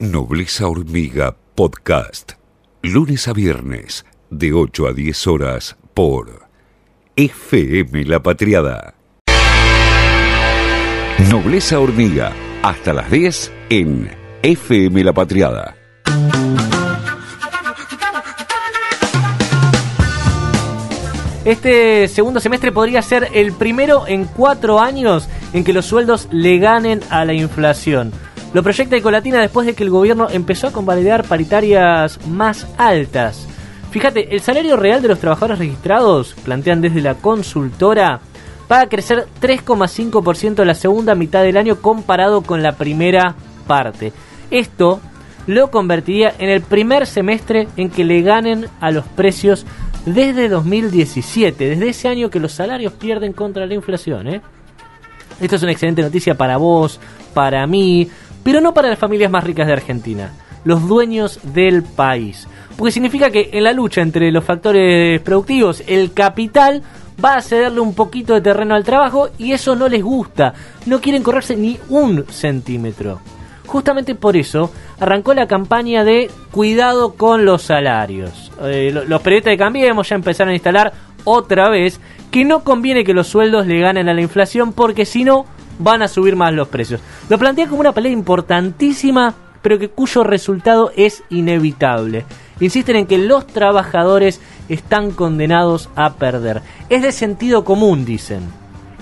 Nobleza Hormiga Podcast. Lunes a viernes, de 8 a 10 horas, por FM La Patriada. Nobleza Hormiga, hasta las 10 en FM La Patriada. Este segundo semestre podría ser el primero en cuatro años en que los sueldos le ganen a la inflación. Lo proyecta Ecolatina después de que el gobierno empezó a convalidar paritarias más altas. Fíjate, el salario real de los trabajadores registrados, plantean desde la consultora, va crecer 3,5% la segunda mitad del año comparado con la primera parte. Esto lo convertiría en el primer semestre en que le ganen a los precios desde 2017, desde ese año que los salarios pierden contra la inflación. ¿eh? Esto es una excelente noticia para vos, para mí, pero no para las familias más ricas de Argentina, los dueños del país. Porque significa que en la lucha entre los factores productivos, el capital va a cederle un poquito de terreno al trabajo y eso no les gusta. No quieren correrse ni un centímetro. Justamente por eso arrancó la campaña de cuidado con los salarios. Eh, los periodistas de Cambiemos ya empezaron a instalar otra vez que no conviene que los sueldos le ganen a la inflación porque si no van a subir más los precios. Lo plantea como una pelea importantísima, pero que cuyo resultado es inevitable. Insisten en que los trabajadores están condenados a perder. Es de sentido común, dicen.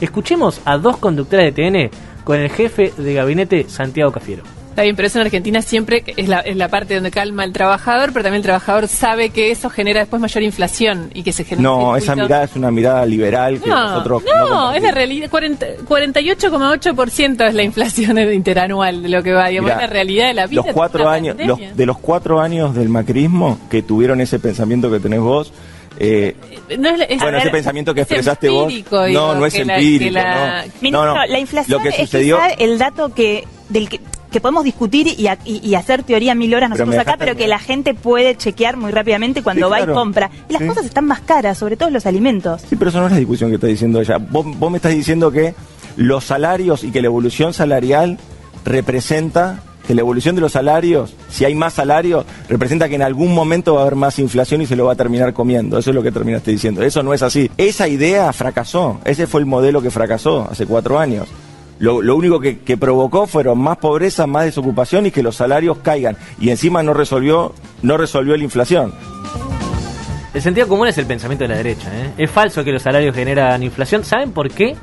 Escuchemos a dos conductores de TN con el jefe de gabinete Santiago Cafiero. Está bien, pero eso en Argentina siempre es la, es la parte donde calma el trabajador, pero también el trabajador sabe que eso genera después mayor inflación y que se genera. No, esa mirada es una mirada liberal que no, nosotros. No, es la realidad. 48,8% es la inflación interanual de lo que va. Digamos, es la realidad de la vida. Los cuatro años, los, de los cuatro años del macrismo que tuvieron ese pensamiento que tenés vos, eh, no es, es, bueno, ese pensamiento que expresaste vos. Digo, no, no es empírico. La, no. Ministro, no, no. la inflación lo que sucedió, es el dato que del que que podemos discutir y, y, y, hacer teoría mil horas nosotros acá, pero que la gente puede chequear muy rápidamente cuando Sí, va claro. y compra. Y las Sí. cosas están más caras, sobre todo los alimentos. Sí, pero eso no es la discusión que está diciendo ella. Vos, vos me estás diciendo que los salarios y que la evolución salarial representa que la evolución de los salarios, si hay más salarios, representa que en algún momento va a haber más inflación y se lo va a terminar comiendo. Eso es lo que terminaste diciendo. Eso no es así. Esa idea fracasó. Ese fue el modelo que fracasó hace cuatro años. Lo, lo único que, que provocó fueron más pobreza, más desocupación y que los salarios caigan. Y encima no resolvió, no resolvió la inflación. El sentido común es el pensamiento de la derecha. ¿eh? Es falso que los salarios generan inflación. ¿Saben por qué?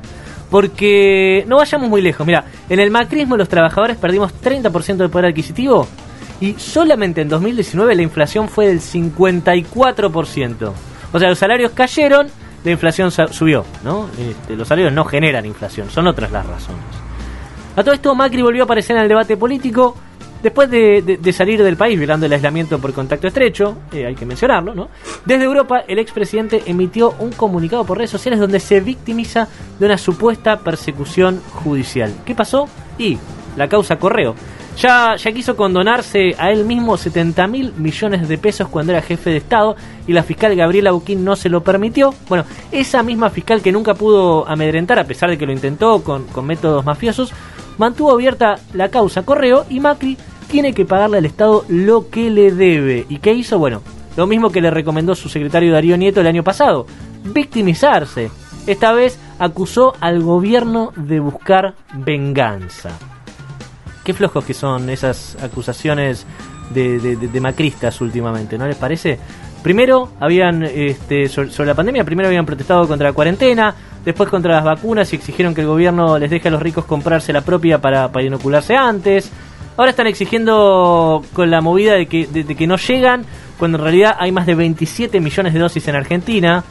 Porque no vayamos muy lejos. Mira, en el macrismo los trabajadores perdimos 30% de poder adquisitivo y solamente en 2019 la inflación fue del 54%. O sea, los salarios cayeron, la inflación subió. ¿no? Este, los salarios no generan inflación, son otras las razones. A todo esto, Macri volvió a aparecer en el debate político después de, de- de salir del país violando el aislamiento por contacto estrecho, eh, hay que mencionarlo, ¿no? Desde Europa, el expresidente emitió un comunicado por redes sociales donde se victimiza de una supuesta persecución judicial. ¿Qué pasó? Y la causa Correo. Ya, quiso condonarse a él mismo 70 mil millones de pesos cuando era jefe de Estado y la fiscal Gabriela Buquín no se lo permitió. Bueno, esa misma fiscal que nunca pudo amedrentar a pesar de que lo intentó con, con métodos mafiosos, mantuvo abierta la causa Correo y Macri tiene que pagarle al Estado lo que le debe. ¿Y qué hizo? Bueno, lo mismo que le recomendó su secretario Darío Nieto el año pasado, victimizarse. Esta vez acusó al gobierno de buscar venganza. Qué flojos que son esas acusaciones de, de- macristas últimamente, ¿no les parece? Primero habían, este, sobre, la pandemia, primero habían protestado contra la cuarentena, después contra las vacunas y exigieron que el gobierno les deje a los ricos comprarse la propia para, para inocularse antes. Ahora están exigiendo con la movida de que, de- de que no llegan, cuando en realidad hay más de 27 millones de dosis en Argentina.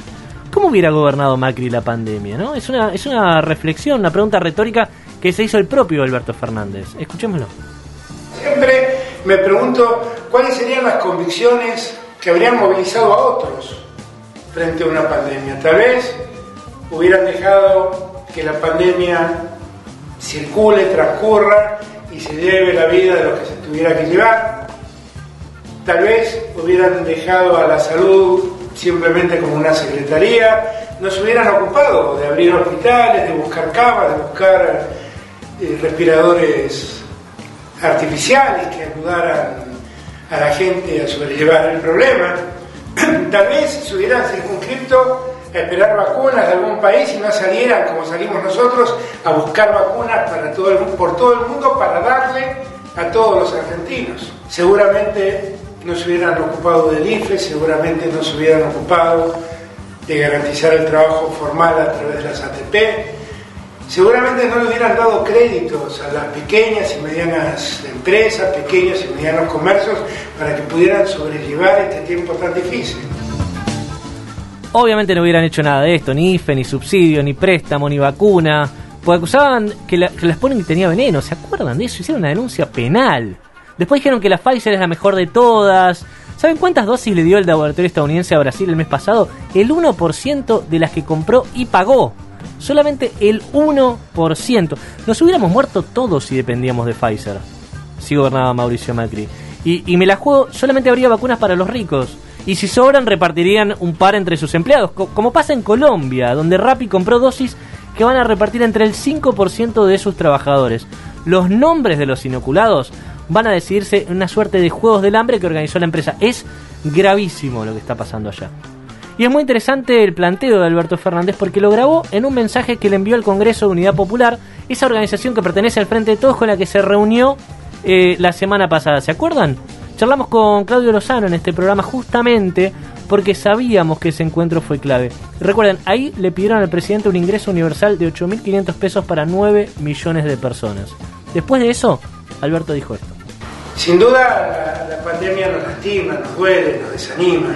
¿Cómo hubiera gobernado Macri la pandemia? ¿no? Es, una, es una reflexión, una pregunta retórica que se hizo el propio Alberto Fernández. Escuchémoslo. Siempre me pregunto cuáles serían las convicciones que habrían movilizado a otros frente a una pandemia. Tal vez hubieran dejado que la pandemia circule, transcurra y se lleve la vida de los que se tuviera que llevar. Tal vez hubieran dejado a la salud simplemente como una secretaría, no se hubieran ocupado de abrir hospitales, de buscar camas, de buscar eh, respiradores artificiales que ayudaran a la gente a sobrellevar el problema. Tal vez se hubieran circunscrito a esperar vacunas de algún país y no salieran como salimos nosotros a buscar vacunas para todo el, por todo el mundo para darle a todos los argentinos. Seguramente no se hubieran ocupado del IFE, seguramente no se hubieran ocupado de garantizar el trabajo formal a través de las ATP, seguramente no le hubieran dado créditos a las pequeñas y medianas empresas, pequeños y medianos comercios, para que pudieran sobrellevar este tiempo tan difícil. Obviamente no hubieran hecho nada de esto, ni IFE, ni subsidio, ni préstamo, ni vacuna, porque acusaban que la, que la tenía veneno, ¿se acuerdan de eso? Hicieron una denuncia penal. Después dijeron que la Pfizer es la mejor de todas. ¿Saben cuántas dosis le dio el laboratorio estadounidense a Brasil el mes pasado? El 1% de las que compró y pagó. Solamente el 1%. Nos hubiéramos muerto todos si dependíamos de Pfizer. Si gobernaba Mauricio Macri. Y, me la juego, solamente habría vacunas para los ricos. Y si sobran, repartirían un par entre sus empleados. como pasa en Colombia, donde Rappi compró dosis que van a repartir entre el 5% de sus trabajadores. Los nombres de los inoculados van a decidirse en una suerte de juegos del hambre que organizó la empresa. Es gravísimo lo que está pasando allá. Y es muy interesante el planteo de Alberto Fernández porque lo grabó en un mensaje que le envió al Congreso de Unidad Popular, esa organización que pertenece al Frente de Todos con la que se reunió eh, la semana pasada. ¿Se acuerdan? Charlamos con Claudio Lozano en este programa justamente porque sabíamos que ese encuentro fue clave. Recuerden, ahí le pidieron al presidente un ingreso universal de 8.500 pesos para 9 millones de personas. Después de eso, Alberto dijo esto. Sin duda la, pandemia nos lastima, nos duele, nos desanima,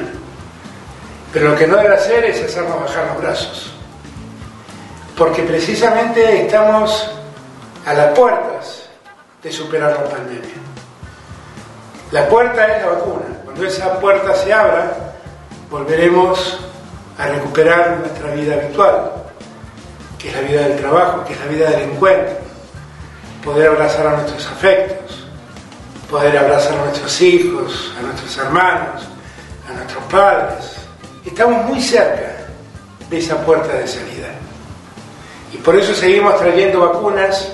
pero lo que no debe hacer es hacernos bajar los brazos, porque precisamente estamos a las puertas de superar la pandemia. La puerta es la vacuna. Cuando esa puerta se abra, volveremos a recuperar nuestra vida habitual, que es la vida del trabajo, que es la vida del encuentro, poder abrazar a nuestros afectos, poder abrazar a nuestros hijos, a nuestros hermanos, a nuestros padres. Estamos muy cerca de esa puerta de salida. Y por eso seguimos trayendo vacunas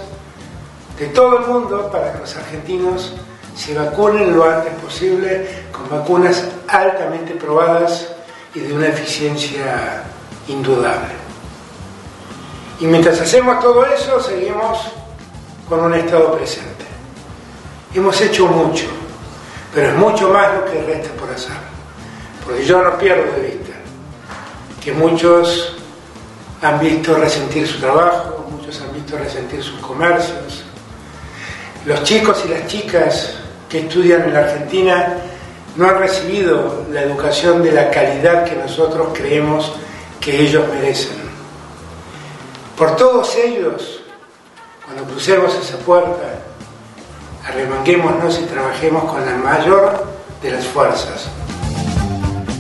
de todo el mundo para que los argentinos se vacunen lo antes posible con vacunas altamente probadas y de una eficiencia indudable. Y mientras hacemos todo eso, seguimos con un estado presente. Hemos hecho mucho, pero es mucho más lo que resta por hacer. Porque yo no pierdo de vista que muchos han visto resentir su trabajo, muchos han visto resentir sus comercios. Los chicos y las chicas que estudian en la Argentina no han recibido la educación de la calidad que nosotros creemos que ellos merecen. Por todos ellos, cuando crucemos esa puerta, arremanguémonos y trabajemos con la mayor de las fuerzas.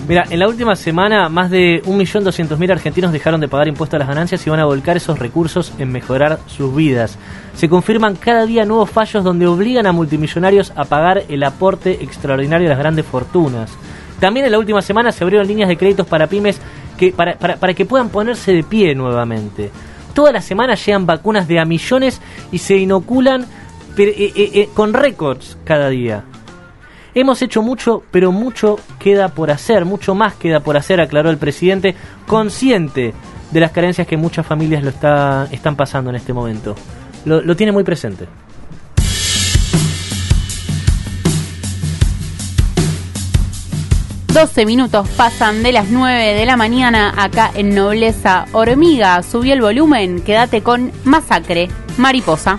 Mira, en la última semana más de 1.200.000 argentinos dejaron de pagar impuestos a las ganancias y van a volcar esos recursos en mejorar sus vidas. Se confirman cada día nuevos fallos donde obligan a multimillonarios a pagar el aporte extraordinario de las grandes fortunas. También en la última semana se abrieron líneas de créditos para pymes que, para, para que puedan ponerse de pie nuevamente. Toda la semana llegan vacunas de a millones y se inoculan eh, eh, eh, con récords cada día. Hemos hecho mucho, pero mucho queda por hacer, mucho más queda por hacer, aclaró el presidente, consciente de las carencias que muchas familias lo está, están pasando en este momento. Lo, tiene muy presente. 12 minutos pasan de las 9 de la mañana acá en Nobleza Hormiga. Subí el volumen, quédate con Masacre, Mariposa.